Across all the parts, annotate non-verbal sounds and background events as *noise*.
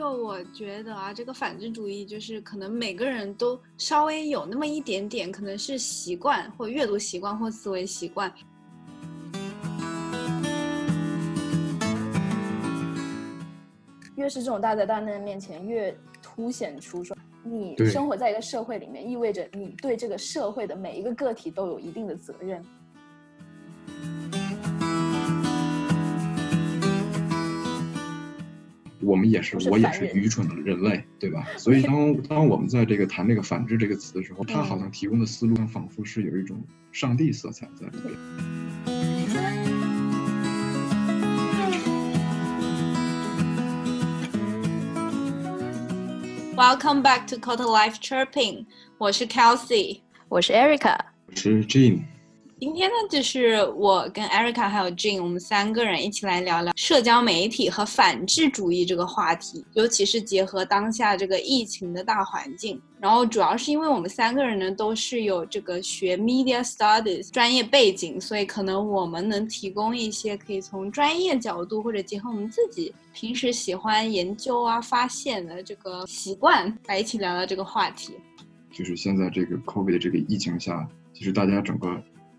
就我觉得啊，这个反智主义就是可能每个人都稍微有那么一点点，可能是习惯或阅读习惯或思维习惯。越是这种大灾大难面前，越凸显出说你生活在一个社会里面，意味着你对这个社会的每一个个体都有一定的责任。我们也是，我也是愚蠢的人类，对吧？所以当 *laughs* 当我们在这个谈这个反制这个词的时候，他好像提供的思路仿佛是有一种上帝色彩在里边。Welcome back to Quarter Life Chirping，我是 Kelsey，我是 Erica，我是 Jean。今天呢，就是我跟 Erica 还有 Jane，我们三个人一起来聊聊社交媒体和反智主义这个话题，尤其是结合当下这个疫情的大环境。然后主要是因为我们三个人呢都是有这个学 Media Studies 专业背景，所以可能我们能提供一些可以从专业角度或者结合我们自己平时喜欢研究啊、发现的这个习惯来一起聊聊这个话题。就是现在这个 COVID 这个疫情下，其实大家整个。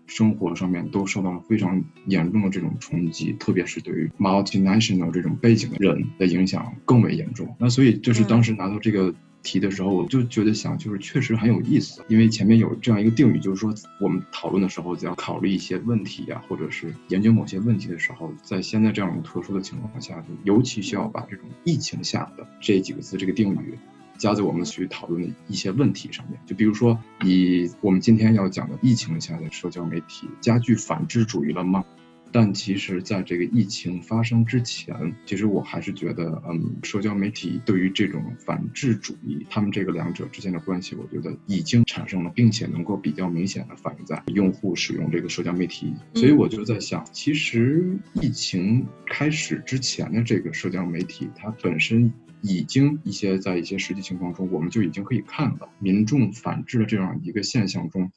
生活上面都受到了非常严重的这种冲击，特别是对于 multinational 这种背景的人的影响更为严重。那所以就是当时拿到这个题的时候，我就觉得想，就是确实很有意思，因为前面有这样一个定语，就是说我们讨论的时候，只要考虑一些问题呀，或者是研究某些问题的时候，在现在这样特殊的情况下，就尤其需要把这种疫情下的这几个字这个定语。加在我们去讨论的一些问题上面，就比如说，以我们今天要讲的疫情下的社交媒体加剧反智主义了吗？但其实，在这个疫情发生之前，其实我还是觉得，嗯，社交媒体对于这种反智主义，他们这个两者之间的关系，我觉得已经产生了，并且能够比较明显的反映在用户使用这个社交媒体。所以我就在想，其实疫情开始之前的这个社交媒体，它本身。已经一些在一些实际情况中，我们就已经可以看到民众反制的这样一个现象中，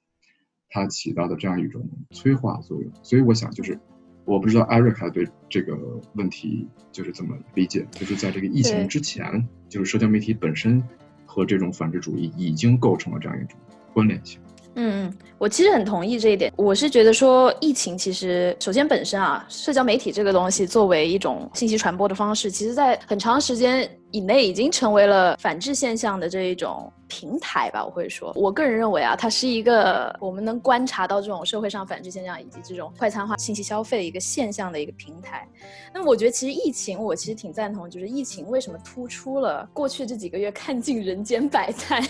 它起到的这样一种催化作用。所以我想，就是我不知道艾瑞卡对这个问题就是怎么理解，就是在这个疫情之前，就是社交媒体本身和这种反制主义已经构成了这样一种关联性。嗯嗯，我其实很同意这一点。我是觉得说，疫情其实首先本身啊，社交媒体这个东西作为一种信息传播的方式，其实在很长时间。以内已经成为了反制现象的这一种平台吧，我会说，我个人认为啊，它是一个我们能观察到这种社会上反制现象以及这种快餐化信息消费的一个现象的一个平台。那么，我觉得其实疫情，我其实挺赞同，就是疫情为什么突出了过去这几个月看尽人间百态，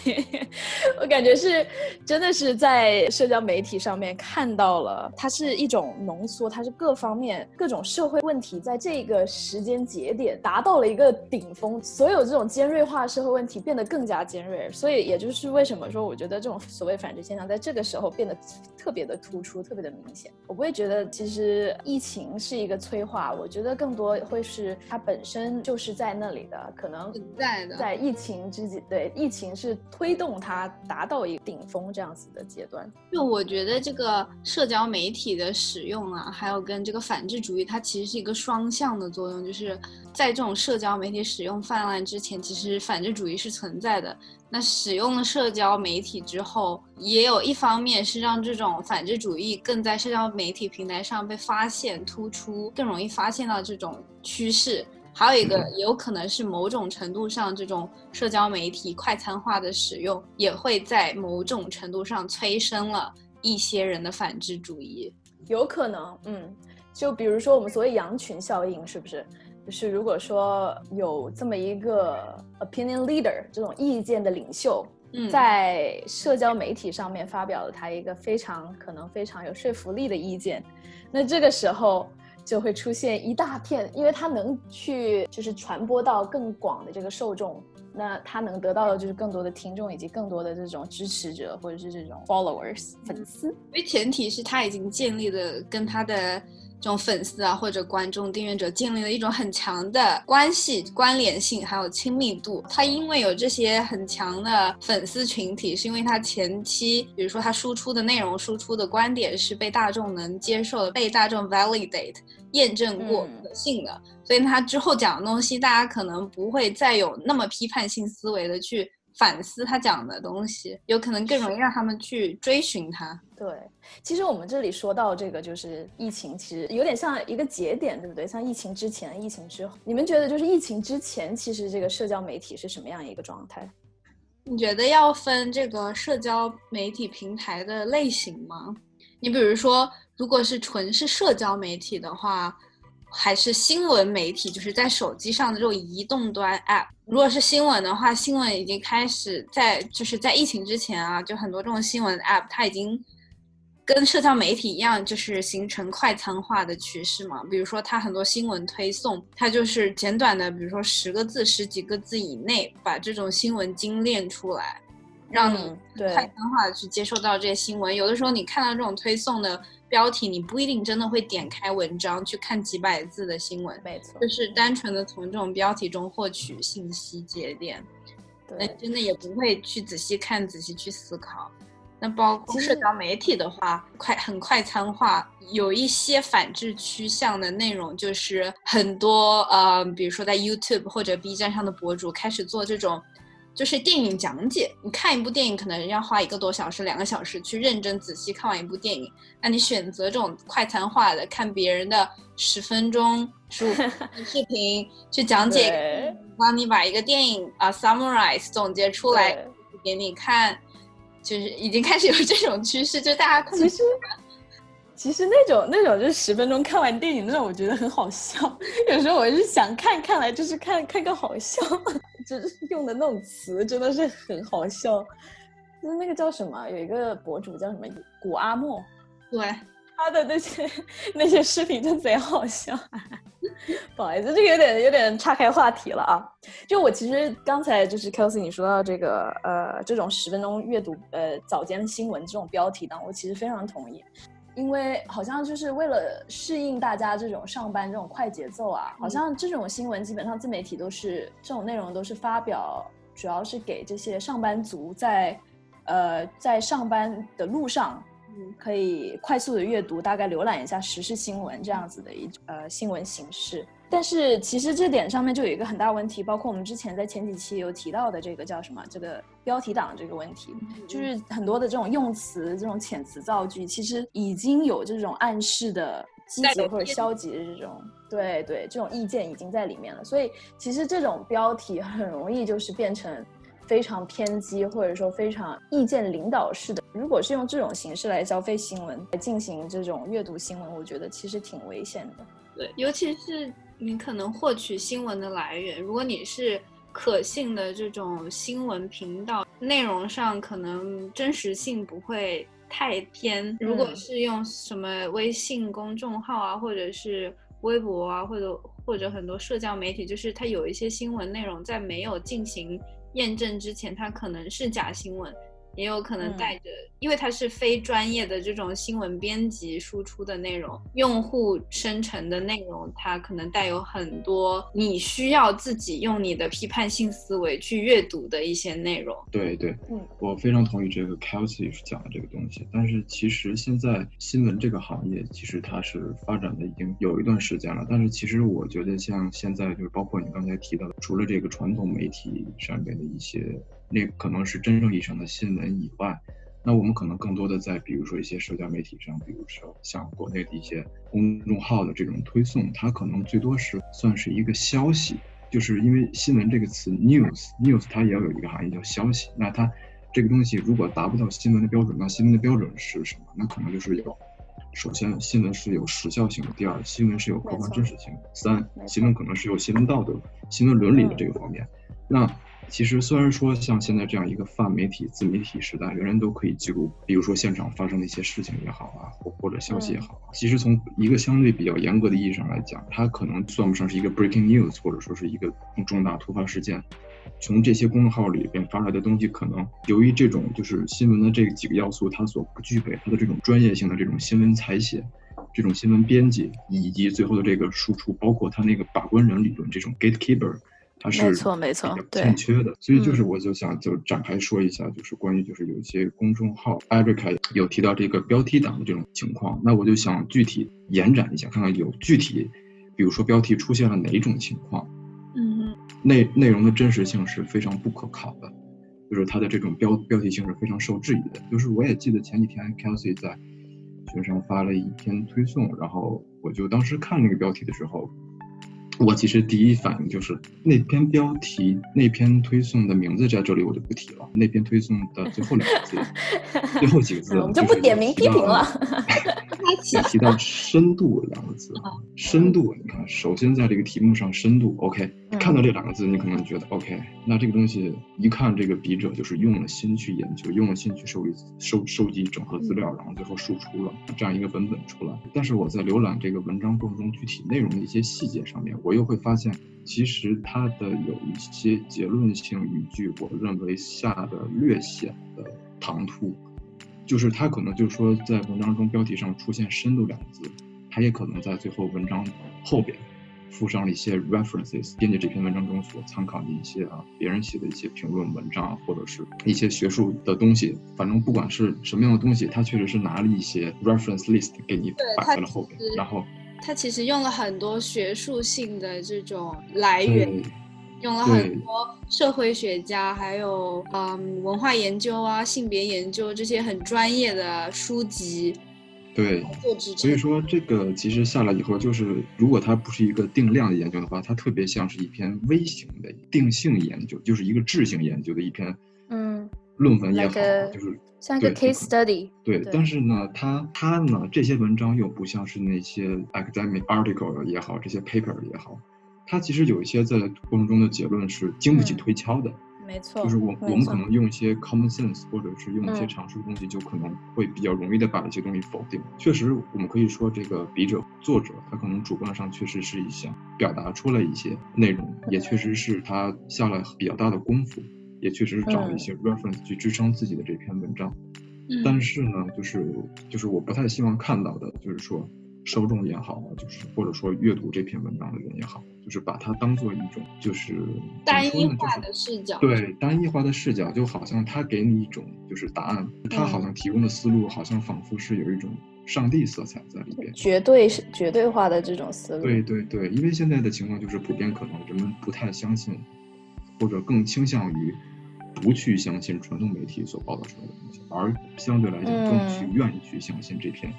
*laughs* 我感觉是真的是在社交媒体上面看到了，它是一种浓缩，它是各方面各种社会问题在这个时间节点达到了一个顶峰。所有这种尖锐化社会问题变得更加尖锐，所以也就是为什么说，我觉得这种所谓反制现象在这个时候变得特别的突出，特别的明显。我不会觉得其实疫情是一个催化，我觉得更多会是它本身就是在那里的，可能在的，在疫情之际，对疫情是推动它达到一个顶峰这样子的阶段。就我觉得这个社交媒体的使用啊，还有跟这个反制主义，它其实是一个双向的作用，就是在这种社交媒体使用泛滥。之前其实反制主义是存在的，那使用了社交媒体之后，也有一方面是让这种反智主义更在社交媒体平台上被发现、突出，更容易发现到这种趋势。还有一个，也有可能是某种程度上，这种社交媒体快餐化的使用，也会在某种程度上催生了一些人的反智主义。有可能，嗯，就比如说我们所谓羊群效应，是不是？就是如果说有这么一个 opinion leader 这种意见的领袖，在社交媒体上面发表了他一个非常可能非常有说服力的意见，那这个时候就会出现一大片，因为他能去就是传播到更广的这个受众，那他能得到的就是更多的听众以及更多的这种支持者或者是这种 followers 粉丝。因为前提是他已经建立了跟他的。这种粉丝啊或者观众、订阅者建立了一种很强的关系、关联性，还有亲密度。他因为有这些很强的粉丝群体，是因为他前期，比如说他输出的内容、输出的观点是被大众能接受的，被大众 validate 验证过可信的，所以他之后讲的东西，大家可能不会再有那么批判性思维的去。反思他讲的东西，有可能更容易让他们去追寻他。对，其实我们这里说到这个，就是疫情，其实有点像一个节点，对不对？像疫情之前、疫情之后，你们觉得就是疫情之前，其实这个社交媒体是什么样一个状态？你觉得要分这个社交媒体平台的类型吗？你比如说，如果是纯是社交媒体的话。还是新闻媒体，就是在手机上的这种移动端 App。如果是新闻的话，新闻已经开始在，就是在疫情之前啊，就很多这种新闻 App，它已经跟社交媒体一样，就是形成快餐化的趋势嘛。比如说，它很多新闻推送，它就是简短的，比如说十个字、十几个字以内，把这种新闻精炼出来，让你快餐化的去接受到这些新闻。有的时候你看到这种推送的。标题你不一定真的会点开文章去看几百字的新闻，没错，就是单纯的从这种标题中获取信息节点，那真的也不会去仔细看、仔细去思考。那包括社交媒体的话，快很快餐化，有一些反制趋向的内容，就是很多呃，比如说在 YouTube 或者 B 站上的博主开始做这种。就是电影讲解，你看一部电影可能要花一个多小时、两个小时去认真仔细看完一部电影。那你选择这种快餐化的，看别人的十分钟、十五分钟 *laughs* 视频去讲解，帮你把一个电影啊 summarize 总结出来给你看，就是已经开始有这种趋势，就大家其实其实那种那种就是十分钟看完电影那种，我觉得很好笑。*laughs* 有时候我是想看，看来就是看看个好笑。就是用的那种词真的是很好笑，就是那个叫什么，有一个博主叫什么古阿莫，对他的那些那些视频就贼好笑。不好意思，这个有点有点岔开话题了啊。就我其实刚才就是 Kelsey 你说到这个呃这种十分钟阅读呃早间新闻这种标题呢，我其实非常同意。因为好像就是为了适应大家这种上班这种快节奏啊，好像这种新闻基本上自媒体都是这种内容都是发表，主要是给这些上班族在，呃，在上班的路上，可以快速的阅读，大概浏览一下时事新闻这样子的一呃新闻形式。但是其实这点上面就有一个很大问题，包括我们之前在前几期有提到的这个叫什么这个标题党这个问题，就是很多的这种用词、这种遣词造句，其实已经有这种暗示的积极或者消极的这种，对对，这种意见已经在里面了。所以其实这种标题很容易就是变成非常偏激，或者说非常意见领导式的。如果是用这种形式来消费新闻、来进行这种阅读新闻，我觉得其实挺危险的。对，尤其是。你可能获取新闻的来源，如果你是可信的这种新闻频道，内容上可能真实性不会太偏。如果是用什么微信公众号啊，或者是微博啊，或者或者很多社交媒体，就是它有一些新闻内容在没有进行验证之前，它可能是假新闻。也有可能带着，因为它是非专业的这种新闻编辑输出的内容，用户生成的内容，它可能带有很多你需要自己用你的批判性思维去阅读的一些内容。对对，嗯，我非常同意这个 Kelsey 讲的这个东西。但是其实现在新闻这个行业，其实它是发展的已经有一段时间了。但是其实我觉得像现在就是包括你刚才提到的，除了这个传统媒体上面的一些。那可能是真正意义上的新闻以外，那我们可能更多的在比如说一些社交媒体上，比如说像国内的一些公众号的这种推送，它可能最多是算是一个消息，就是因为新闻这个词 news news 它也要有一个含义叫消息，那它这个东西如果达不到新闻的标准，那新闻的标准是什么？那可能就是有，首先新闻是有时效性的，第二新闻是有客观真实性的，三新闻可能是有新闻道德、新闻伦理的这个方面，那。其实，虽然说像现在这样一个泛媒体、自媒体时代，人人都可以记录，比如说现场发生的一些事情也好啊，或或者消息也好啊。其实从一个相对比较严格的意义上来讲，它可能算不上是一个 breaking news，或者说是一个重大突发事件。从这些公众号里边发出来的东西，可能由于这种就是新闻的这几个要素，它所不具备它的这种专业性的这种新闻采写。这种新闻编辑以及最后的这个输出，包括他那个把关人理论这种 gatekeeper，它是没错没错欠缺的。所以就是嗯我就想就展开说一下，就是关于就是有一些公众号 Erica 有提到这个标题党的这种情况，那我就想具体延展一下，看看有具体，比如说标题出现了哪种情况，嗯哼，内内容的真实性是非常不可靠的，就是它的这种标标题性是非常受质疑的。就是我也记得前几天 Kelsey 在群上发了一篇推送，然后我就当时看那个标题的时候，我其实第一反应就是那篇标题那篇推送的名字在这里我就不提了，那篇推送的最后两个字，*laughs* 最后几个字嗯我们就不点名批评了。他其也提到深度两个字啊，深度，你看，首先在这个题目上，深度，OK，嗯看到这两个字，你可能觉得 OK，那这个东西一看，这个笔者就是用了心去研究，用了心去收集、收收集、整合资料，然后最后输出了这样一个文本出来。但是我在浏览这个文章过程中具体内容的一些细节上面，我又会发现，其实它的有一些结论性语句，我认为下的略显的唐突。就是他可能就是说，在文章中标题上出现“深度”两个字，他也可能在最后文章后边附上了一些 references，编辑这篇文章中所参考的一些啊别人写的一些评论文章，或者是一些学术的东西。反正不管是什么样的东西，他确实是拿了一些 reference list 给你摆在了后边然后他其实用了很多学术性的这种来源，对用了很多社会学家，还有嗯文化研究啊、性别研究这些很专业的书籍对。所以说，这个其实下来以后，就是如果它不是一个定量的研究的话，它特别像是一篇微型的定性研究，就是一个质性研究的一篇嗯，论文也好就是像一个 case study。对。对但是呢，它它呢这些文章又不像是那些 academic article 也好，这些 paper 也好，它其实有一些在过程中的结论是经不起嗯推敲的。没错，就是我我们可能用一些 common sense，或者是用一些嗯常识的东西，就可能会比较容易的把一些东西否定。确实，我们可以说这个笔者作者他可能主观上确实是一想表达出来一些内容，也确实是他下了比较大的功夫，也确实是找了一些 reference 去支撑自己的这篇文章。嗯但是呢，就是就是我不太希望看到的，就是说受众也好啊，就是或者说阅读这篇文章的人也好，就是把它当做一种就是单一化的视角，对单一化的视角，就好像他给你一种就是答案，他好像提供的思路好像仿佛是有一种上帝色彩在里边。绝对是绝对化的这种思路。对对对，因为现在的情况就是普遍可能人们不太相信，或者更倾向于不去相信传统媒体所报道出来的东西，而相对来讲更去嗯愿意去相信这篇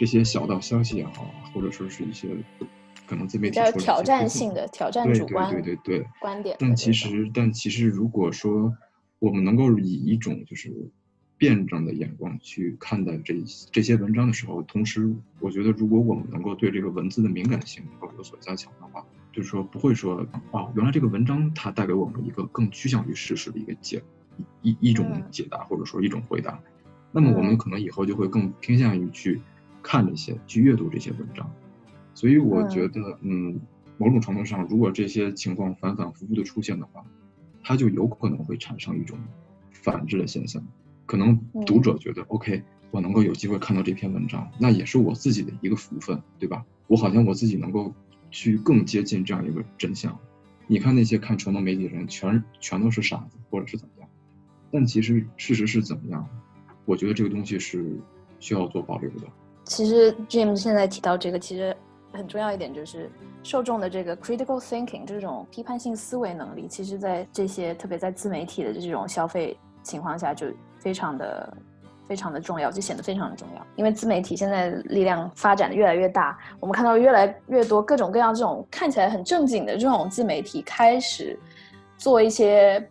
这些小道消息也好，或者说是一些可能自媒体出来的挑战性的、挑战对对主观对对对。观点但其实，但其实，如果说我们能够以一种就是辩证的眼光去看待这这些文章的时候，同时，我觉得如果我们能够对这个文字的敏感性能够有所加强的话，就是说不会说哦，原来这个文章它带给我们一个更趋向于事实的一个解一一一种嗯。解答，或者说一种回答，那么我们嗯。可能以后就会更偏向于去看这些，去阅读这些文章。所以我觉嗯得，嗯，某种程度上，如果这些情况反反复复的出现的话，它就有可能会产生一种反制的现象。可能读嗯者觉得、OK，我能够有机会看到这篇文章，那也是我自己的一个福分，对吧？我好像我自己能够去更接近这样一个真相。你看那些看传统媒体的人，全全都是傻子，或者是怎么样？但其实事实是怎么样？我觉得这个东西是需要做保留的。其实 Jim 现在提到这个，其实很重要一点就是受众的这个 critical thinking 这种批判性思维能力，其实在这些特别在自媒体的这种消费情况下，就非常的非常的重要，就显得非常的重要。因为自媒体现在力量发展的越来越大，我们看到越来越多各种各样这种看起来很正经的这种自媒体开始做一些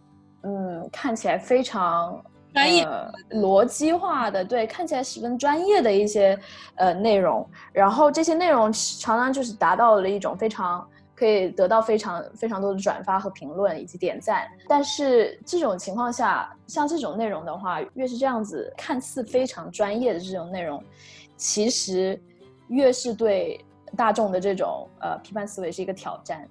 嗯看起来非常专业呃、逻辑化的，对，看起来十分专业的一些呃内容，然后这些内容常常就是达到了一种非常可以得到非常非常多的转发和评论以及点赞，但是这种情况下，像这种内容的话，越是这样子看似非常专业的这种内容，其实越是对大众的这种呃批判思维是一个挑战。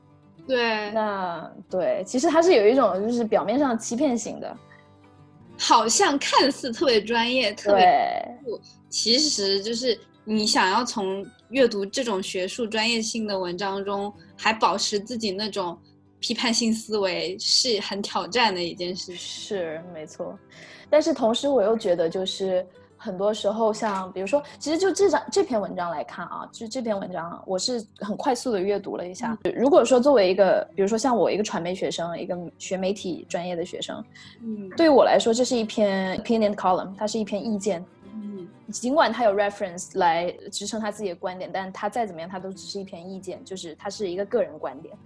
对，那对，其实它是有一种就是表面上欺骗性的，好像看似特别专业，特别对。其实就是你想要从阅读这种学术专业性的文章中，还保持自己那种批判性思维，是很挑战的一件事情。是没错，但是同时我又觉得，就是很多时候，像比如说，其实就这张这篇文章来看啊，就这篇文章，我是很快速的阅读了一下。如果说作为一个，比如说像我一个传媒学生，一个学媒体专业的学生，嗯，对于我来说，这是一篇 opinion column，它是一篇意见。嗯，尽管他有 reference 来支撑他自己的观点，但他再怎么样，他都只是一篇意见，就是他是一个个人观点。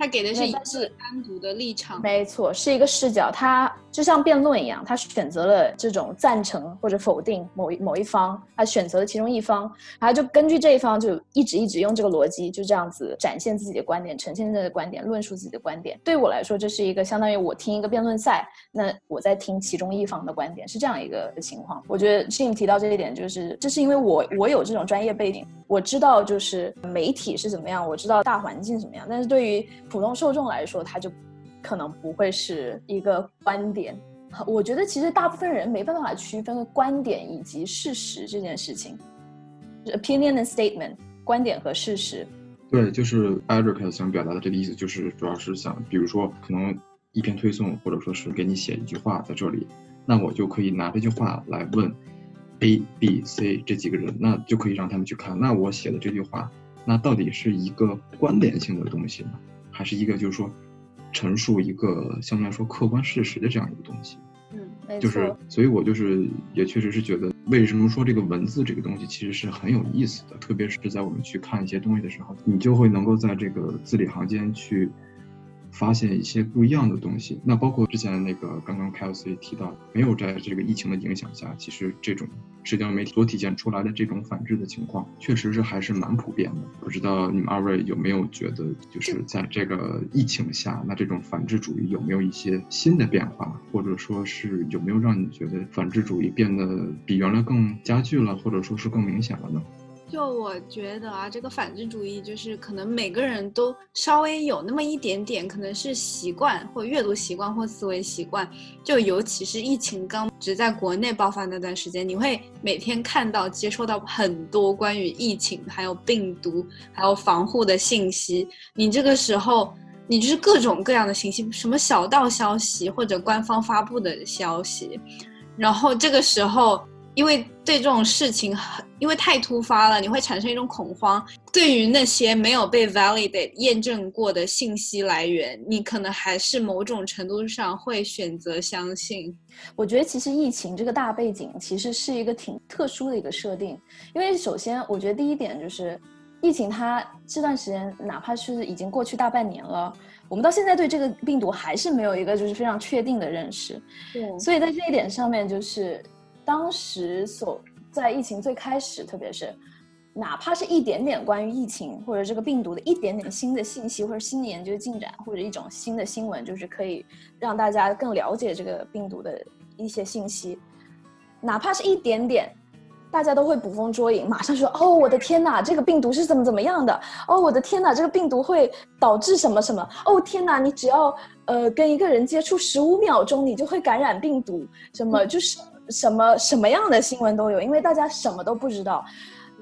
他给的是一是单独的立场。没错，是一个视角，他就像辩论一样，他选择了这种赞成或者否定某一某一方，他选择了其中一方，然后就根据这一方就一直一直用这个逻辑，就这样子展现自己的观点，呈现自己的观点，论述自己的观点。对我来说，这是一个相当于我听一个辩论赛，那我在听其中一方的观点，是这样一个情况。我觉得 Jim 提到这一点，就是这是因为我我有这种专业背景，我知道就是媒体是怎么样，我知道大环境怎么样，但是对于普通受众来说，他就可能不会是一个观点。我觉得其实大部分人没办法区分观点以及事实这件事情，opinion and statement，观点和事实。对，就是 Eric 想表达的这个意思，就是主要是想，比如说可能一篇推送，或者说是给你写一句话在这里，那我就可以拿这句话来问 A、B、C 这几个人，那就可以让他们去看，那我写的这句话，那到底是一个关联性的东西呢，还是一个就是说陈述一个相对来说客观事实的这样一个东西？嗯，就是，所以我就是也确实是觉得，为什么说这个文字这个东西其实是很有意思的，特别是在我们去看一些东西的时候，你就会能够在这个字里行间去发现一些不一样的东西。那包括之前那个刚刚 Kelsey 提到，没有在这个疫情的影响下，其实这种社交媒体所体现出来的这种反制的情况，确实是还是蛮普遍的。不知道你们二位有没有觉得，就是在这个疫情下，那这种反制主义有没有一些新的变化，或者说是有没有让你觉得反制主义变得比原来更加剧了，或者说是更明显了呢？就我觉得啊，这个反智主义就是可能每个人都稍微有那么一点点，可能是习惯或阅读习惯或思维习惯。就尤其是疫情刚只在国内爆发那段时间，你会每天看到、接收到很多关于疫情、还有病毒、还有防护的信息。你这个时候，你就是各种各样的信息，什么小道消息或者官方发布的消息，然后这个时候。因为对这种事情很，因为太突发了，你会产生一种恐慌。对于那些没有被 validate 验证过的信息来源，你可能还是某种程度上会选择相信。我觉得其实疫情这个大背景其实是一个挺特殊的一个设定，因为首先我觉得第一点就是，疫情它这段时间哪怕是已经过去大半年了，我们到现在对这个病毒还是没有一个就是非常确定的认识。对所以在这一点上面，就是当时所在疫情最开始，特别是哪怕是一点点关于疫情或者这个病毒的一点点新的信息，或者新的研究进展，或者一种新的新闻，就是可以让大家更了解这个病毒的一些信息，哪怕是一点点。大家都会捕风捉影，马上说：“哦，我的天哪，这个病毒是怎么怎么样的？哦，我的天哪，这个病毒会导致什么什么？哦，天哪，你只要呃跟一个人接触十五秒钟，你就会感染病毒，什么就是什么什么样的新闻都有，因为大家什么都不知道。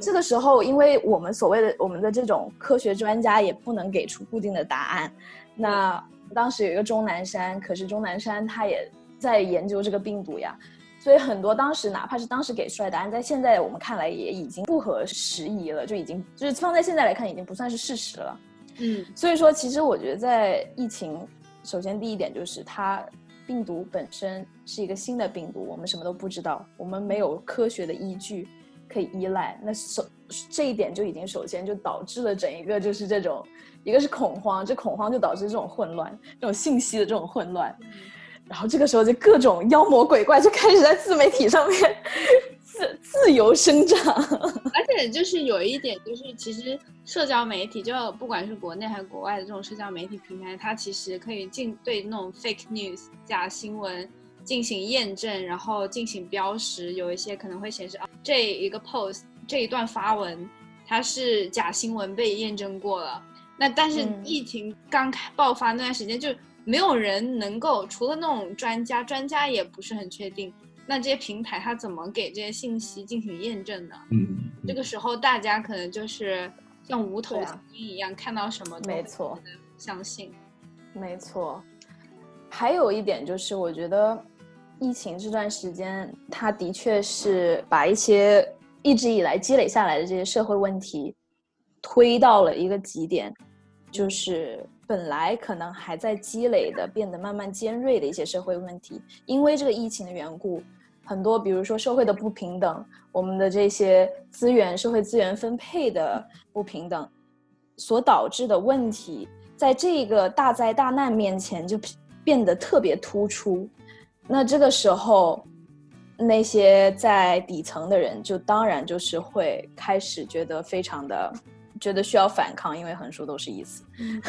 这个时候，因为我们所谓的我们的这种科学专家也不能给出固定的答案。那当时有一个钟南山，可是钟南山他也在研究这个病毒呀。所以很多当时哪怕是当时给出来的答案，在现在我们看来也已经不合时宜了，就已经就是放在现在来看已经不算是事实了。嗯，所以说，其实我觉得在疫情，首先第一点就是它病毒本身是一个新的病毒，我们什么都不知道，我们没有科学的依据可以依赖。那首这一点就已经首先就导致了整一个就是这种，一个是恐慌，这恐慌就导致这种混乱，这种信息的这种混乱。然后这个时候就各种妖魔鬼怪就开始在自媒体上面自自由生长。*laughs* 而且就是有一点，就是其实社交媒体，就不管是国内还是国外的这种社交媒体平台，它其实可以进对那种 fake news 假新闻进行验证，然后进行标识。有一些可能会显示啊，这一个 post 这一段发文它是假新闻被验证过了。那但是嗯疫情刚开爆发那段时间，就没有人能够除了那种专家，专家也不是很确定。那这些平台它怎么给这些信息进行验证呢？嗯，这个时候大家可能就是像无头苍蝇一样，看到什么没错，相信。没错。还有一点就是，我觉得疫情这段时间，它的确是把一些一直以来积累下来的这些社会问题推到了一个极点，就是本来可能还在积累的，变得慢慢尖锐的一些社会问题，因为这个疫情的缘故，很多比如说社会的不平等，我们的这些资源、社会资源分配的不平等所导致的问题，在这个大灾大难面前就变得特别突出。那这个时候，那些在底层的人，就当然就是会开始觉得非常的，觉得需要反抗，因为横竖都是意思，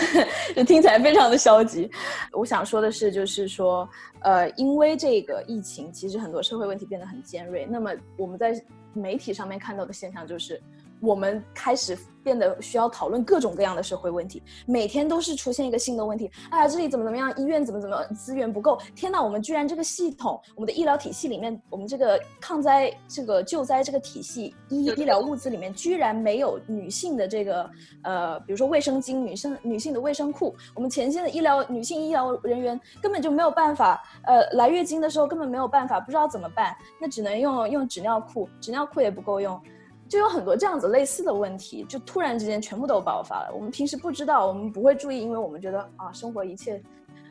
*laughs* 就听起来非常的消极。我想说的是，就是说，呃，因为这个疫情，其实很多社会问题变得很尖锐。那么我们在媒体上面看到的现象就是。我们开始变得需要讨论各种各样的社会问题，每天都是出现一个新的问题。哎呀，这里怎么怎么样，医院怎么怎么资源不够？天哪，我们居然这个系统，我们的医疗体系里面，我们这个抗灾、这个救灾这个体系医医疗物资里面，居然没有女性的这个呃，比如说卫生巾、女生女性的卫生裤。我们前线的医疗女性医疗人员根本就没有办法，呃，来月经的时候根本没有办法，不知道怎么办，那只能用用纸尿裤，纸尿裤也不够用。就有很多这样子类似的问题，就突然之间全部都爆发了。我们平时不知道，我们不会注意，因为我们觉得啊，生活一切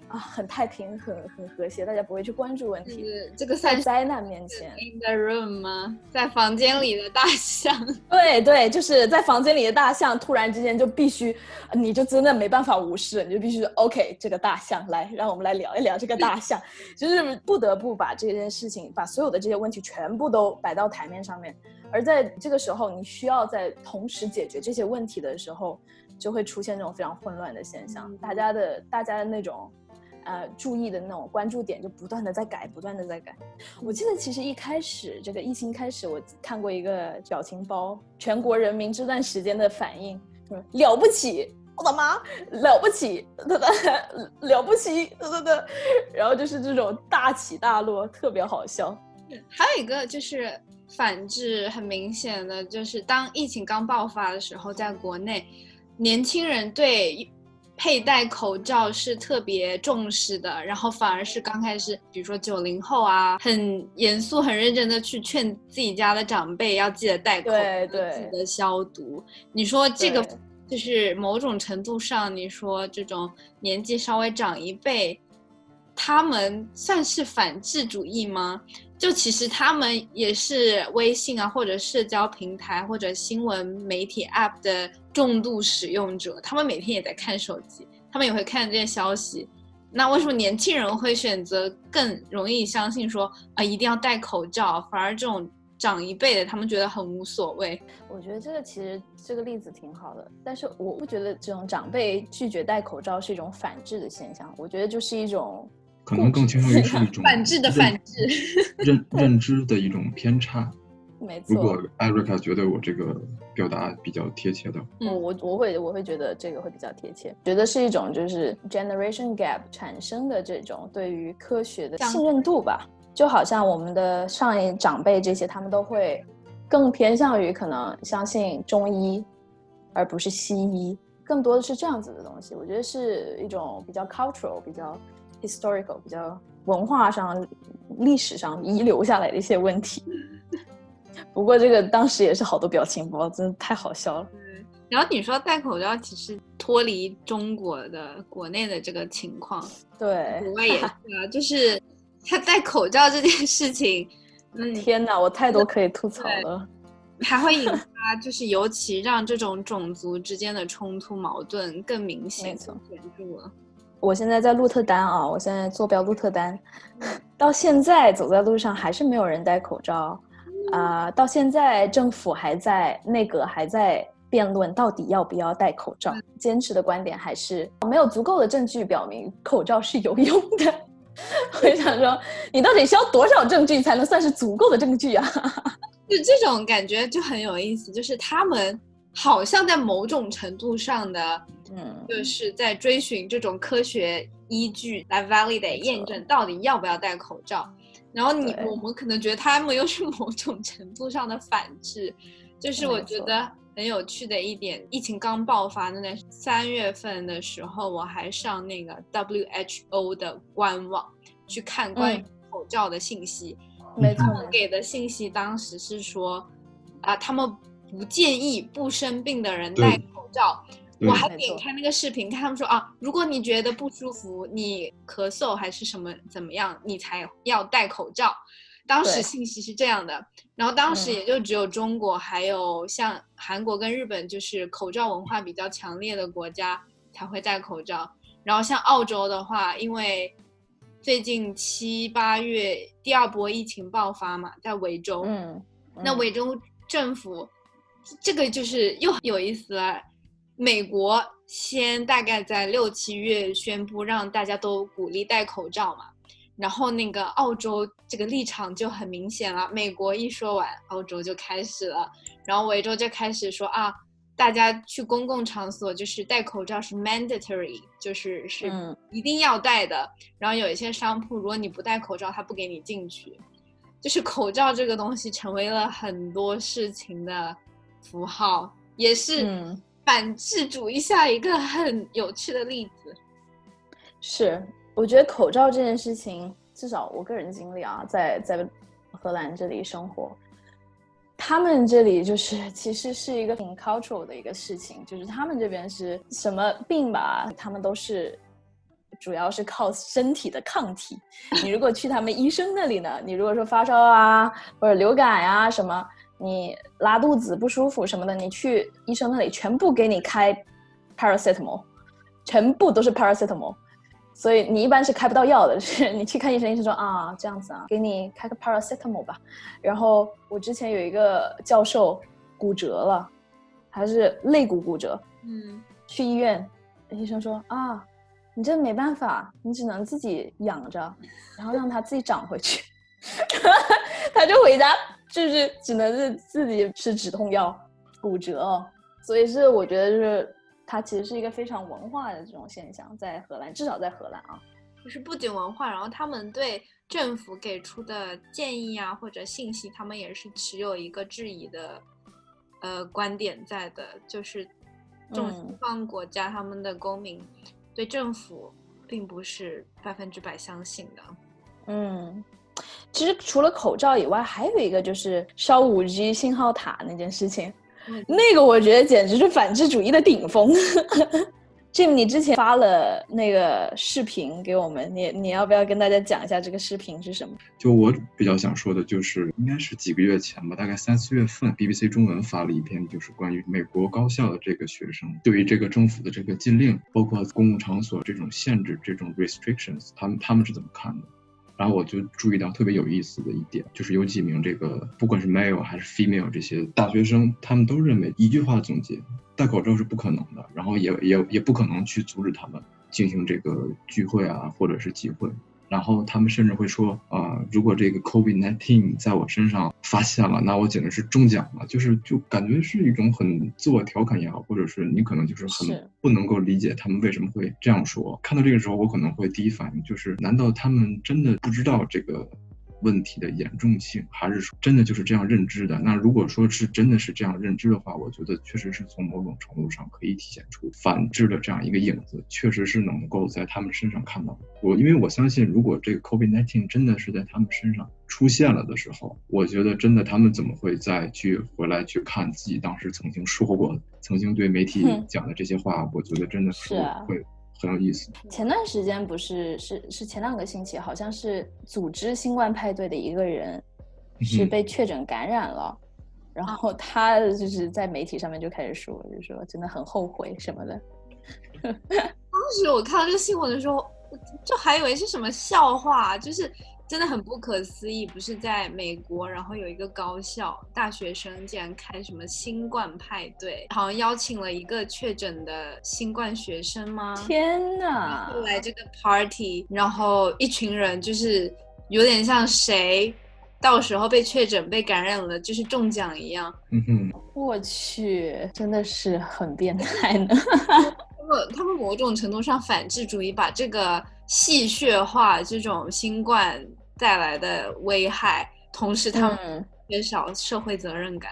啊很太平，很很和谐，大家不会去关注问题。是这个在算灾难面前，in the room 吗？在房间里的大象。*laughs* 对对，就是在房间里的大象，突然之间就必须，你就真的没办法无视，你就必须 OK 这个大象来，让我们来聊一聊这个大象，*laughs* 就是不得不把这件事情，把所有的这些问题全部都摆到台面上面。而在这个时候，你需要在同时解决这些问题的时候，就会出现这种非常混乱的现象，大家的大家的那种。呃，注意的那种关注点就不断的在改，不断的在改。我记得其实一开始这个疫情开始，我看过一个表情包，全国人民这段时间的反应，说了不起，我的妈，*laughs* 了不起，哒哒，了不起，哒哒哒，然后就是这种大起大落，特别好笑。还有一个就是反制，很明显的就是当疫情刚爆发的时候，在国内，年轻人对佩戴口罩是特别重视的，然后反而是刚开始，比如说九零后啊，很严肃、很认真的去劝自己家的长辈要记得戴口罩，记得消毒。你说这个就是某种程度上，你说这种年纪稍微长一辈，他们算是反智主义吗？就其实他们也是微信啊，或者社交平台或者新闻媒体 App 的重度使用者，他们每天也在看手机，他们也会看这些消息。那为什么年轻人会选择更容易相信说啊一定要戴口罩，反而这种长一辈的他们觉得很无所谓？我觉得这个其实这个例子挺好的，但是我不觉得这种长辈拒绝戴口罩是一种反制的现象，我觉得就是一种可能更倾向于是一种 *laughs* 反制的反制。认认知的一种偏差。没如果。艾瑞卡觉得我这个表达比较贴切的，嗯我我会我会觉得这个会比较贴切，觉得是一种就是 generation gap 产生的这种对于科学的信任度吧，就好像我们的上一长辈这些，他们都会更偏向于可能相信中医，而不是西医，更多的是这样子的东西。我觉得是一种比较 cultural、比较 historical、比较文化上、历史上遗留下来的一些问题。不过这个当时也是好多表情包，真的太好笑了。然后你说戴口罩其实脱离中国的国内的这个情况，对，国外也是啊，就是他戴口罩这件事情，嗯，天哪，我太多可以吐槽了。还会引发就是尤其让这种种族之间的冲突矛盾更明显、显著了。我现在在鹿特丹啊，我现在坐标鹿特丹，*laughs* 到现在走在路上还是没有人戴口罩，啊、到现在政府还在内阁还在辩论到底要不要戴口罩，坚持的观点还是没有足够的证据表明口罩是有用的。*laughs* 我想说，你到底需要多少证据才能算是足够的证据啊？*laughs* 就这种感觉就很有意思，就是他们好像在某种程度上的，嗯，就是在追寻这种科学依据来 validate 验证到底要不要戴口罩。然后你我们可能觉得他们又是某种程度上的反制，就是我觉得很有趣的一点，疫情刚爆发那段三月份的时候，我还上那个 WHO 的官网去看关于口罩的信息。没错，给的信息当时是说，啊，他们不建议不生病的人戴口罩。我还点开那个视频，看他们说啊，如果你觉得不舒服，你咳嗽还是什么怎么样，你才要戴口罩。当时信息是这样的，然后当时也就只有中国，还有像韩国跟日本，就是口罩文化比较强烈的国家才会戴口罩。然后像澳洲的话，因为最近七八月第二波疫情爆发嘛，在维州，嗯，那维州政府这个就是又有意思了。美国先大概在六七月宣布让大家都鼓励戴口罩嘛，然后那个澳洲这个立场就很明显了。美国一说完，澳洲就开始了，然后维州就开始说啊，大家去公共场所就是戴口罩是 mandatory，就是是一定要戴的。然后有一些商铺，如果你不戴口罩，他不给你进去。就是口罩这个东西成为了很多事情的符号，也是。反智主义下一个很有趣的例子，是我觉得口罩这件事情，至少我个人经历啊，在在荷兰这里生活，他们这里就是其实是一个挺 cultural 的一个事情，就是他们这边是什么病吧，他们都是主要是靠身体的抗体。你如果去他们医生那里呢，你如果说发烧啊或者流感呀什么。你拉肚子不舒服什么的，你去医生那里全部给你开 paracetamol，全部都是 paracetamol，所以你一般是开不到药的。是你去看医生，医生说啊这样子啊，给你开个 paracetamol 吧。然后我之前有一个教授骨折了，还是肋骨骨折，嗯，去医院，医生说啊，你这没办法，你只能自己养着，然后让它自己长回去。*laughs* 他就回家。就是只能是自己吃止痛药，骨折，所以是我觉得就是它其实是一个非常文化的这种现象，在荷兰，至少在荷兰啊，就是不仅文化，然后他们对政府给出的建议啊或者信息，他们也是持有一个质疑的，呃观点在的，就是这种西方国家他们的公民对政府并不是百分之百相信的，嗯。其实除了口罩以外，还有一个就是烧五 G 信号塔那件事情，那个我觉得简直是反智主义的顶峰。*laughs* Jim，你之前发了那个视频给我们，你你要不要跟大家讲一下这个视频是什么？就我比较想说的，就是应该是几个月前吧，大概三四月份，BBC 中文发了一篇，就是关于美国高校的这个学生对于这个政府的这个禁令，包括公共场所这种限制、这种 restrictions，他们他们是怎么看的？然后我就注意到特别有意思的一点，就是有几名这个不管是 male 还是 female 这些大学生，他们都认为一句话总结，戴口罩是不可能的，然后也也也不可能去阻止他们进行这个聚会啊，或者是集会。然后他们甚至会说啊，如果这个 COVID-19 在我身上发现了，那我简直是中奖了。就是就感觉是一种很自我调侃也好，或者是你可能就是很不能够理解他们为什么会这样说。看到这个时候，我可能会第一反应就是，难道他们真的不知道这个？问题的严重性，还是说真的就是这样认知的？那如果说是真的是这样认知的话，我觉得确实是从某种程度上可以体现出反制的这样一个影子，确实是能够在他们身上看到。我因为我相信，如果这个 COVID-19 真的是在他们身上出现了的时候，我觉得真的他们怎么会再去回来去看自己当时曾经说过、曾经对媒体讲的这些话？我觉得真的是会。很有意思。前段时间不是是是前两个星期，好像是组织新冠派对的一个人是被确诊感染了，然后他就是在媒体上面就开始说，就说真的很后悔什么的。*laughs* 当时我看到这个新闻的时候，就还以为是什么笑话，就是。真的很不可思议，不是在美国，然后有一个高校大学生竟然开什么新冠派对，好像邀请了一个确诊的新冠学生吗？天哪！来这个 party，然后一群人就是有点像谁到时候被确诊被感染了，就是中奖一样。嗯哼，我去，真的是很变态呢。*laughs* 他们他们某种程度上反智主义，把这个戏谑化这种新冠。带来的危害，同时他们缺少社会责任感。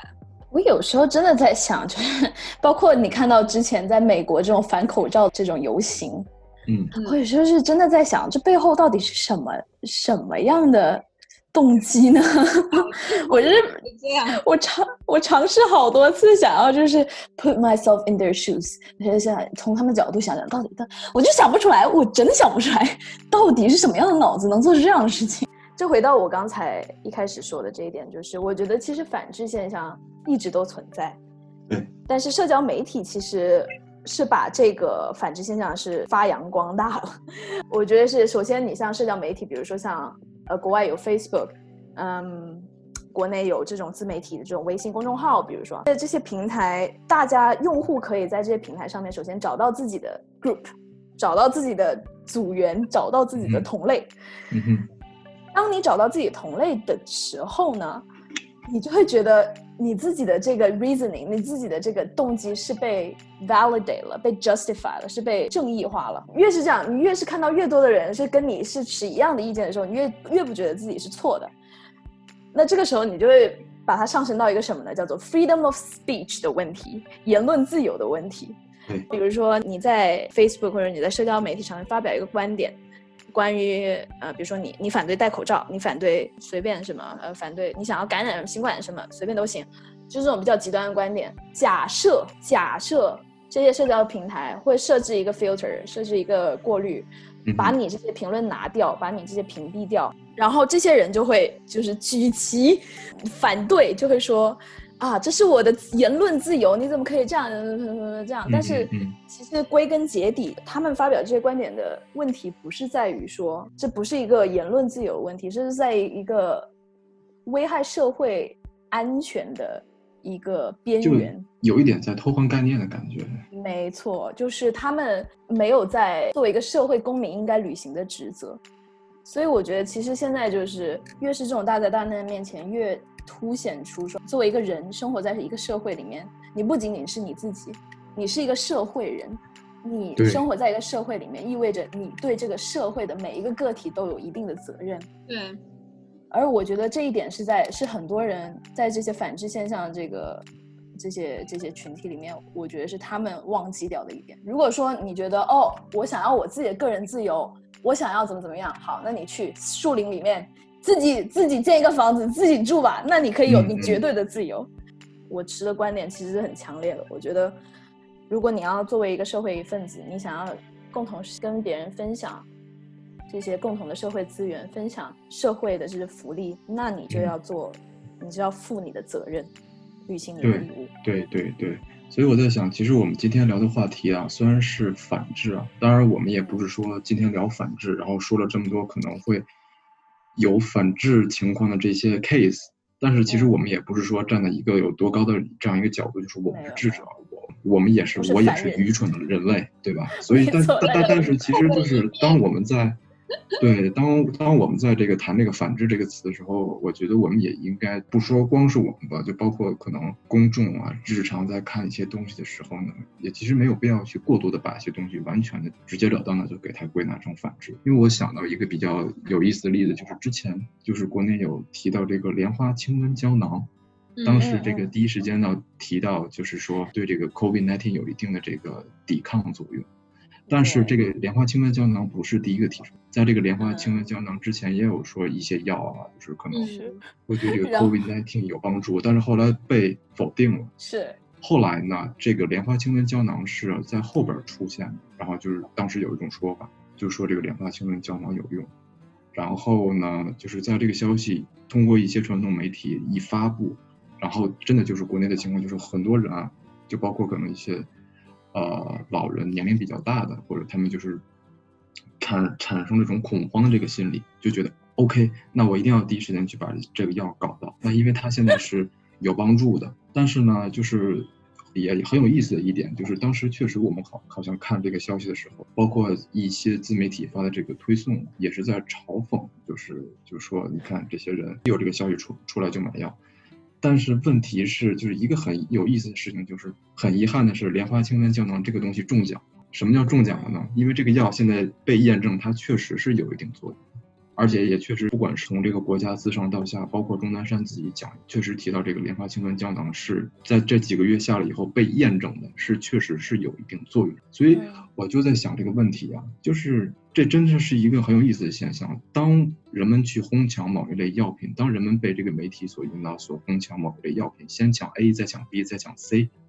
我有时候真的在想，就是 *laughs* 包括你看到之前在美国这种反口罩这种游行，嗯，我有时候是真的在想，这背后到底是什么什么样的动机呢？*laughs* 我就 *laughs* 是这样，我尝我尝试好多次想要就是 put myself in their shoes，就是想从他们角度想想到底的，我就想不出来，我真的想不出来，到底是什么样的脑子能做出这样的事情。就回到我刚才一开始说的这一点，就是我觉得其实反制现象一直都存在，对，但是社交媒体其实是把这个反制现象是发扬光大了。*laughs* 我觉得是首先你像社交媒体，比如说像呃国外有 Facebook，嗯，国内有这种自媒体的这种微信公众号，比如说在这些平台，大家用户可以在这些平台上面首先找到自己的 group，找到自己的组员，找到自己的嗯同类。嗯哼，当你找到自己同类的时候呢，你就会觉得你自己的这个 reasoning，你自己的这个动机是被 validate 了，被 justify 了，是被正义化了。越是这样，你越是看到越多的人是跟你是持一样的意见的时候，你越越不觉得自己是错的。那这个时候，你就会把它上升到一个什么呢？叫做 freedom of speech 的问题，言论自由的问题。对比如说你在 Facebook 或者你在社交媒体上面发表一个观点，关于呃，比如说你你反对戴口罩，你反对随便什么，呃，反对你想要感染新冠什么，随便都行，就是这种比较极端的观点。假设假设这些社交平台会设置一个 filter，设置一个过滤，嗯把你这些评论拿掉，把你这些屏蔽掉，然后这些人就会就是举旗反对，就会说啊，这是我的言论自由，你怎么可以这样这样？但是其实归根结底，他们发表这些观点的问题不是在于说这不是一个言论自由问题，这是在一个危害社会安全的一个边缘。有一点在偷换概念的感觉。没错，就是他们没有在作为一个社会公民应该履行的职责，所以我觉得其实现在就是越是这种大灾大难面前，越凸显出说，作为一个人生活在一个社会里面，你不仅仅是你自己，你是一个社会人，你生活在一个社会里面，意味着你对这个社会的每一个个体都有一定的责任。对，而我觉得这一点是在是很多人在这些反制现象这个这些这些群体里面，我觉得是他们忘记掉的一点。如果说你觉得哦，我想要我自己的个人自由，我想要怎么怎么样，好，那你去树林里面自己自己建一个房子自己住吧，那你可以有嗯你绝对的自由。我持的观点其实是很强烈的，我觉得如果你要作为一个社会一份子，你想要共同跟别人分享这些共同的社会资源，分享社会的这些福利，那你就嗯要做，你就要负你的责任，履行你的义务。对对对，所以我在想，其实我们今天聊的话题啊，虽然是反制啊，当然我们也不是说今天聊反制，然后说了这么多可能会有反制情况的这些 case，但是其实嗯我们也不是说站在一个有多高的这样一个角度，就是我们是智者，我我们也是是我也是愚蠢的人类，对吧？*laughs* 所以没但但但但是其实就是当我们在 *laughs* 对，当当我们在这个谈这个反制这个词的时候，我觉得我们也应该不说光是我们吧，就包括可能公众啊，日常在看一些东西的时候呢，也其实没有必要去过多的把一些东西完全的直截了当的就给它归纳成反制。因为我想到一个比较有意思的例子，就是之前就是国内有提到这个莲花清瘟胶囊。当时这个第一时间呢提到，就是说对这个 COVID-19 有一定的这个抵抗作用，但是这个莲花清瘟胶囊不是第一个提出，在这个莲花清瘟胶囊之前也有说一些药啊，就是可能会对这个 COVID-19 有帮助，但是后来被否定了。是，后来呢，这个莲花清瘟胶囊是在后边出现的，然后就是当时有一种说法，就说这个莲花清瘟胶囊有用，然后呢，就是在这个消息通过一些传统媒体一发布，然后真的就是国内的情况，就是很多人啊，就包括可能一些呃老人年龄比较大的，或者他们就是产产生这种恐慌的这个心理，就觉得 OK，那我一定要第一时间去把这个药搞到。那因为它现在是有帮助的，但是呢，就是也很有意思的一点，就是当时确实我们好好像看这个消息的时候，包括一些自媒体发的这个推送，也是在嘲讽，就是就是说，你看这些人有这个消息出出来就买药。但是问题是，就是一个很有意思的事情，就是很遗憾的是，莲花清瘟胶囊这个东西中奖。什么叫中奖了呢？因为这个药现在被验证，它确实是有一定作用。而且也确实，不管是从这个国家自上到下，包括钟南山自己讲，确实提到这个莲花清瘟胶囊是在这几个月下了以后被验证的，是确实是有一定作用。所以我就在想这个问题啊，就是这真的是一个很有意思的现象。当人们去哄抢某一类药品，当人们被这个媒体所引导，所哄抢某一类药品，先抢 A，再抢 B，再抢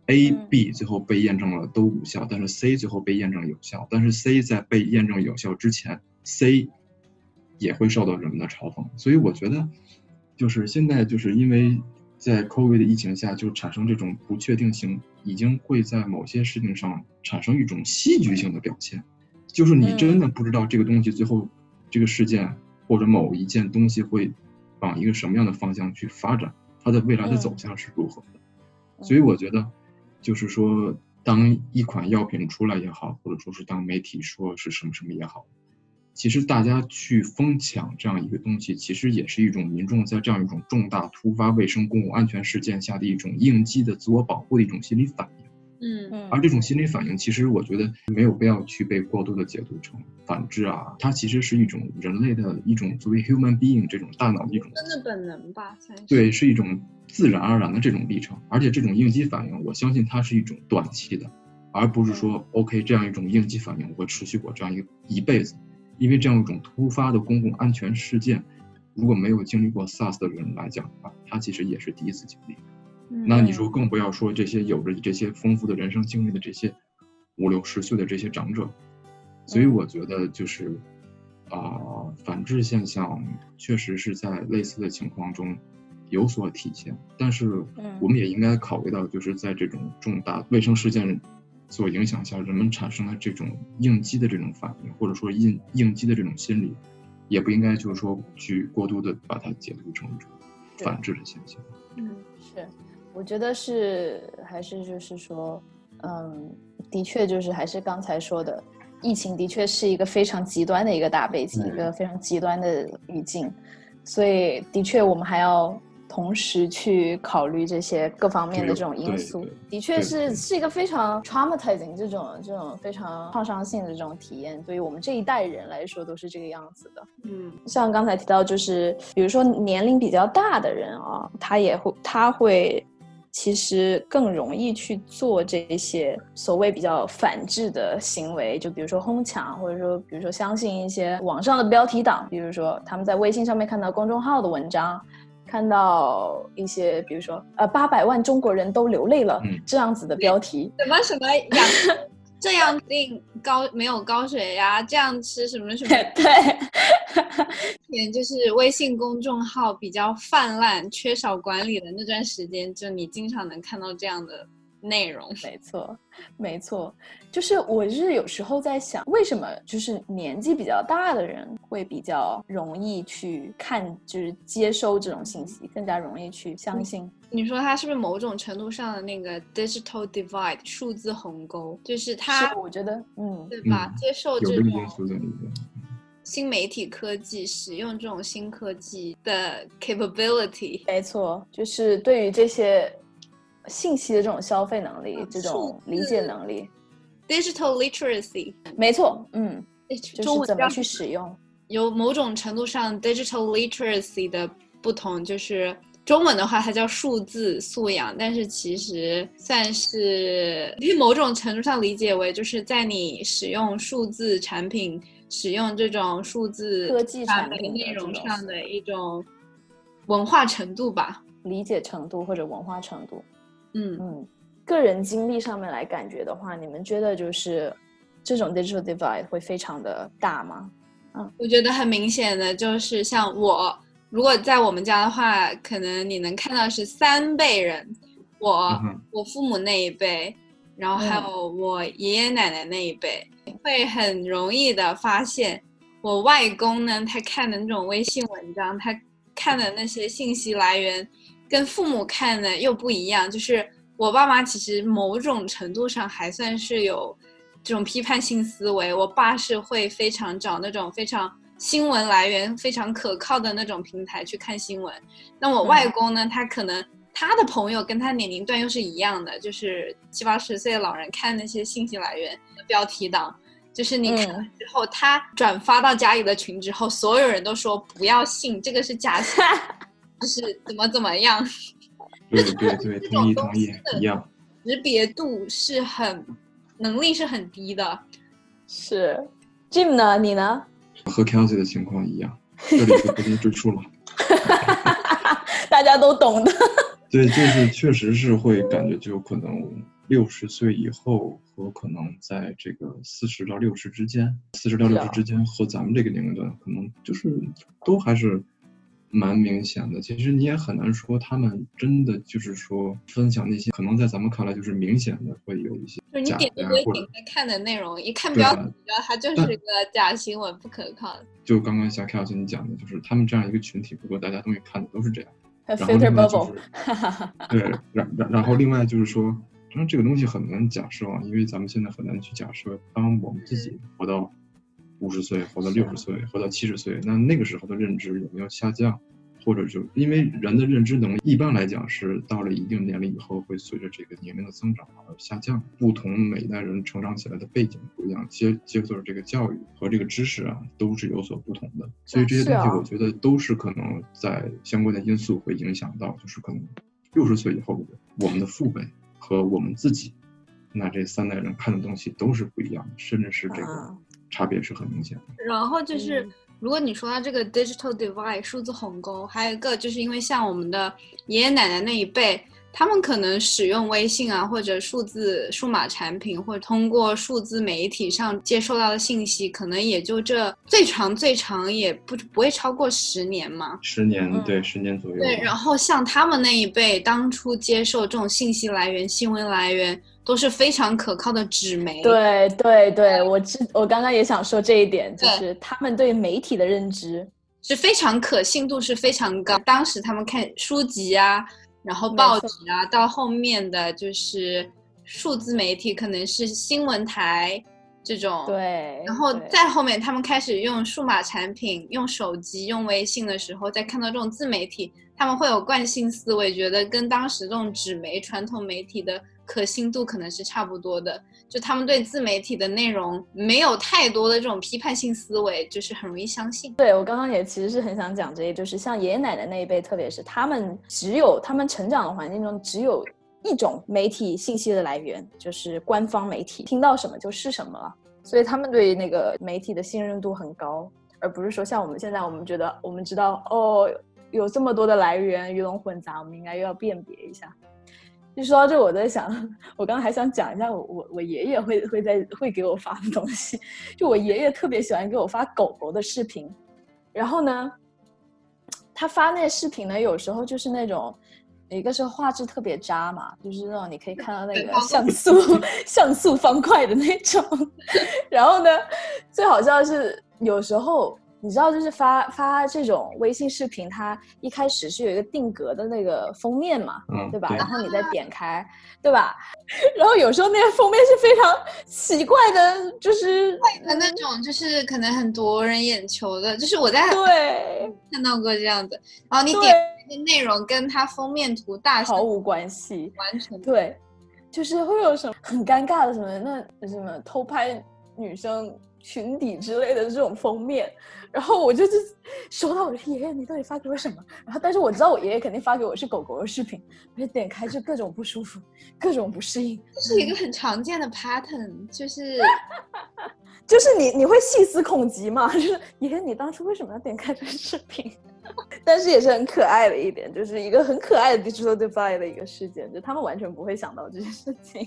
C，A、B 最后被验证了都无效，但是 C 最后被验证有效，但是 C 在被验证有效之前，C。也会受到人们的嘲讽，所以我觉得，就是现在就是因为在 COVID 的疫情下，就产生这种不确定性，已经会在某些事情上产生一种戏剧性的表现，就是你真的不知道这个东西最后这个事件或者某一件东西会往一个什么样的方向去发展，它的未来的走向是如何的，所以我觉得，就是说，当一款药品出来也好，或者说是当媒体说是什么什么也好。其实大家去疯抢这样一个东西，其实也是一种民众在这样一种重大突发卫生公共安全事件下的一种应激的自我保护的一种心理反应。嗯，而这种心理反应，其实我觉得没有必要去被过度的解读成反制啊，它其实是一种人类的一种作为 human being 这种大脑的一种真的本能吧？对，是一种自然而然的这种历程。而且这种应激反应，我相信它是一种短期的，而不是说 OK 这样一种应激反应会持续过这样一个一辈子。因为这样一种突发的公共安全事件，如果没有经历过 SARS 的人来讲的话，他其实也是第一次经历。那你说更不要说这些有着这些丰富的人生经历的这些五六十岁的这些长者。所以我觉得就是，啊，反制现象确实是在类似的情况中有所体现。但是我们也应该考虑到，就是在这种重大卫生事件。所影响下，人们产生的这种应激的这种反应，或者说应应激的这种心理，也不应该就是说去过度的把它解读成一种反制的现象。嗯，是，我觉得是还是就是说，嗯，的确就是还是刚才说的，疫情的确是一个非常极端的一个大背景，一个非常极端的语境，所以的确我们还要。同时去考虑这些各方面的这种因素，的确是是一个非常 traumatizing 这种这种非常创伤性的这种体验，对于我们这一代人来说都是这个样子的。嗯，像刚才提到，就是比如说年龄比较大的人啊，他也会他会其实更容易去做这些所谓比较反制的行为，就比如说哄抢，或者说比如说相信一些网上的标题党，比如说他们在微信上面看到公众号的文章。看到一些，比如说，呃，八百万中国人都流泪了这样子的标题，什么什么养 *laughs* 这样定高没有高血压，这样吃什么什么，*laughs* 对，前就是微信公众号比较泛滥、缺少管理的那段时间，就你经常能看到这样的。内容没错，没错，就是我是有时候在想，为什么就是年纪比较大的人会比较容易去看，就是接收这种信息，更加容易去相信。你说他是不是某种程度上的那个 digital divide 数字鸿沟？就是他，我觉得，嗯，对吧？接受这种新媒体科技，使用这种新科技的 capability，没错，就是对于这些。信息的这种消费能力，这种理解能力，digital literacy，没错，嗯，就是怎么去使用，有某种程度上 digital literacy 的不同，就是中文的话它叫数字素养，但是其实算是 *laughs* 某种程度上理解为就是在你使用数字产品、使用这种数字科技产品内容上的一种文化程度吧，理解程度或者文化程度。嗯嗯，个人经历上面来感觉的话，你们觉得就是这种 digital divide 会非常的大吗？嗯，我觉得很明显的就是像我，如果在我们家的话，可能你能看到是三辈人，我我父母那一辈，然后还有我爷爷奶奶那一辈，会很容易的发现，我外公呢，他看的那种微信文章，他看的那些信息来源。跟父母看的又不一样，就是我爸妈其实某种程度上还算是有这种批判性思维。我爸是会非常找那种非常新闻来源非常可靠的那种平台去看新闻。那我外公呢，他可能他的朋友跟他年龄段又是一样的，就是七八十岁的老人看那些信息来源标题党。就是你看了之后，他转发到家里的群之后，所有人都说不要信，这个是假新闻，*laughs* 就是怎么怎么样。*laughs* 对对对，*laughs* 同意同意，一样。识别度是很，能力是很低的。是，Jim 呢？你呢？和 Kelsey 的情况一样，这里就不用赘述了。*laughs* 大家都懂的。对，就是确实是会感觉，就可能六十岁以后和可能在这个四十到六十之间，四十到六十之间和咱们这个年龄段，可能就是都还是蛮明显的。其实你也很难说他们真的就是说分享那些可能在咱们看来就是明显的会有一些，就是你点都不会点开看的内容，一看标题，知道它就是个假新闻，不可靠。就刚刚像凯老师你讲的，就是他们这样一个群体，不过大家东西看的都是这样。然后另外就是，对，然然然后另外就是说，当然这个东西很难假设啊，因为咱们现在很难去假设，当我们自己活到五十岁、活到六十岁、活到七十岁，那那个时候的认知有没有下降？或者就因为人的认知能力一般来讲是到了一定年龄以后会随着这个年龄的增长而下降。不同每一代人成长起来的背景不一样，接接受的这个教育和这个知识啊都是有所不同的。所以这些东西我觉得都是可能在相关的因素会影响到，就是可能六十岁以后的我们的父辈和我们自己，那这三代人看的东西都是不一样的，甚至是这个差别是很明显的。然后就是。如果你说到这个 digital divide 数字鸿沟，还有一个就是因为像我们的爷爷奶奶那一辈，他们可能使用微信啊，或者数字数码产品，或者通过数字媒体上接收到的信息，可能也就这最长最长也不不会超过十年嘛。十年，对，十年左右。对，然后像他们那一辈，当初接受这种信息来源、新闻来源。都是非常可靠的纸媒。对对对，我知我刚刚也想说这一点，就是他们对媒体的认知是非常可信度是非常高。当时他们看书籍啊，然后报纸啊，到后面的就是数字媒体，可能是新闻台这种。对。然后再后面，他们开始用数码产品，用手机、用微信的时候，再看到这种自媒体，他们会有惯性思维，觉得跟当时这种纸媒传统媒体的。可信度可能是差不多的，就他们对自媒体的内容没有太多的这种批判性思维，就是很容易相信。对我刚刚也其实是很想讲这些，就是像爷爷奶奶那一辈，特别是他们只有他们成长的环境中只有一种媒体信息的来源，就是官方媒体，听到什么就是什么了，所以他们对那个媒体的信任度很高，而不是说像我们现在，我们觉得我们知道哦，有这么多的来源，鱼龙混杂，我们应该又要辨别一下。就说到这，我在想，我刚刚还想讲一下我我我爷爷会会在会给我发的东西。就我爷爷特别喜欢给我发狗狗的视频，然后呢，他发那视频呢，有时候就是那种，一个是画质特别渣嘛，就是那种你可以看到那个像素像素方块的那种。*laughs* 然后呢，最好笑的是有时候。你知道，就是发发这种微信视频，它一开始是有一个定格的那个封面嘛，对吧？然后你再点开，对吧？*laughs* 然后有时候那个封面是非常奇怪的，就是的那种，就是可能很夺人眼球的，就是我在对看到过这样子。然后你点那个内容跟它封面图大毫无关系，完全对，就是会有什么很尴尬的什么那什么偷拍女生。裙底之类的这种封面，然后我就是收到我说爷爷，你到底发给我什么？然后但是我知道我爷爷肯定发给我是狗狗的视频，我就点开就各种不舒服，各种不适应。这是一个很常见的 pattern，就是就是你你会细思恐极嘛？就是爷爷，你当初为什么要点开这个视频？*laughs* 但是也是很可爱的一点，就是一个很可爱的 digital divide 的一个事件，就他们完全不会想到这件事情。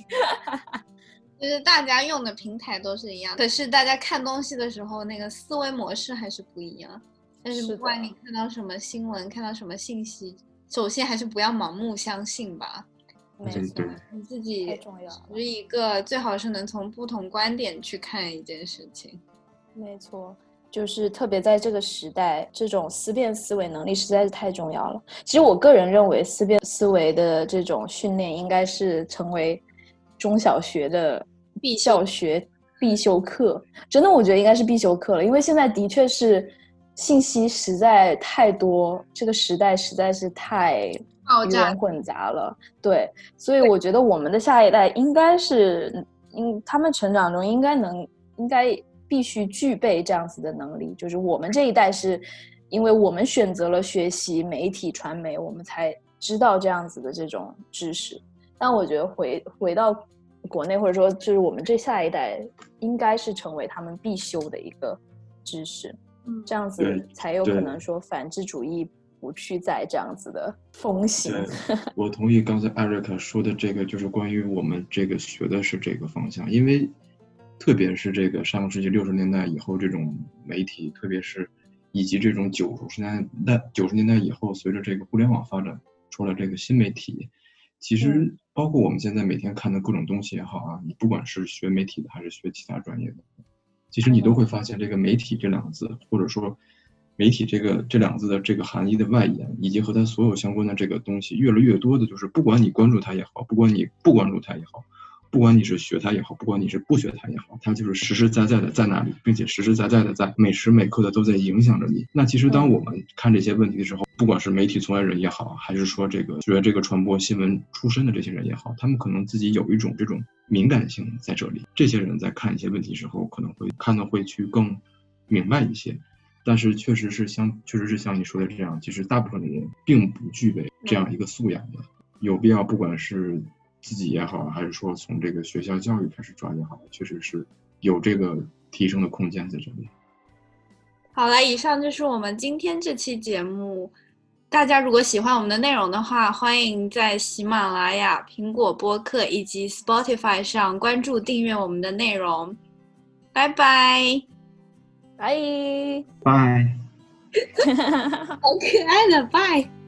就是大家用的平台都是一样，可是大家看东西的时候，那个思维模式还是不一样。但是不管你看到什么新闻，看到什么信息，首先还是不要盲目相信吧。没错，你自己太重要是一个最好是能从不同观点去看一件事情。没错，就是特别在这个时代，这种思辨思维能力实在是太重要了。其实我个人认为，思辨思维的这种训练应该是成为中小学的。必校学必修课，真的，我觉得应该是必修课了，因为现在的确是信息实在太多，这个时代实在是太鱼龙混杂了。对，所以我觉得我们的下一代应该是，嗯，他们成长中应该能应该必须具备这样子的能力。就是我们这一代是，因为我们选择了学习媒体传媒，我们才知道这样子的这种知识。但我觉得回回到国内，或者说就是我们这下一代，应该是成为他们必修的一个知识。嗯这样子才有可能说反智主义不去再这样子的风行。*laughs* 我同意刚才艾瑞克说的这个，就是关于我们这个学的是这个方向，因为特别是这个上个世纪六十年代以后，这种媒体，特别是以及这种九十年代九十年代以后，随着这个互联网发展出了这个新媒体，其实包括我们现在每天看的各种东西也好啊，你不管是学媒体的还是学其他专业的，其实你都会发现这个媒体这两个字，或者说。媒体这个这两个字的这个含义的外延，以及和它所有相关的这个东西，越来越多的就是，不管你关注它也好，不管你不关注它也好，不管你是学它也好，不管你是不学它也好，它就是实实在在的在那里，并且实实在在的在每时每刻的都在影响着你。那其实当我们看这些问题的时候，不管是媒体从业人也好，还是说这个学这个传播新闻出身的这些人也好，他们可能自己有一种这种敏感性在这里。这些人在看一些问题时候，可能会看的会去更明白一些。但是确实是像，确实是像你说的这样，其实大部分的人并不具备这样一个素养的，有必要不管是自己也好，还是说从这个学校教育开始抓也好，确实是有这个提升的空间在这里。好了，以上就是我们今天这期节目。大家如果喜欢我们的内容的话，欢迎在喜马拉雅、苹果播客以及 Spotify 上关注订阅我们的内容。拜拜。拜拜。*laughs* 好可爱的拜。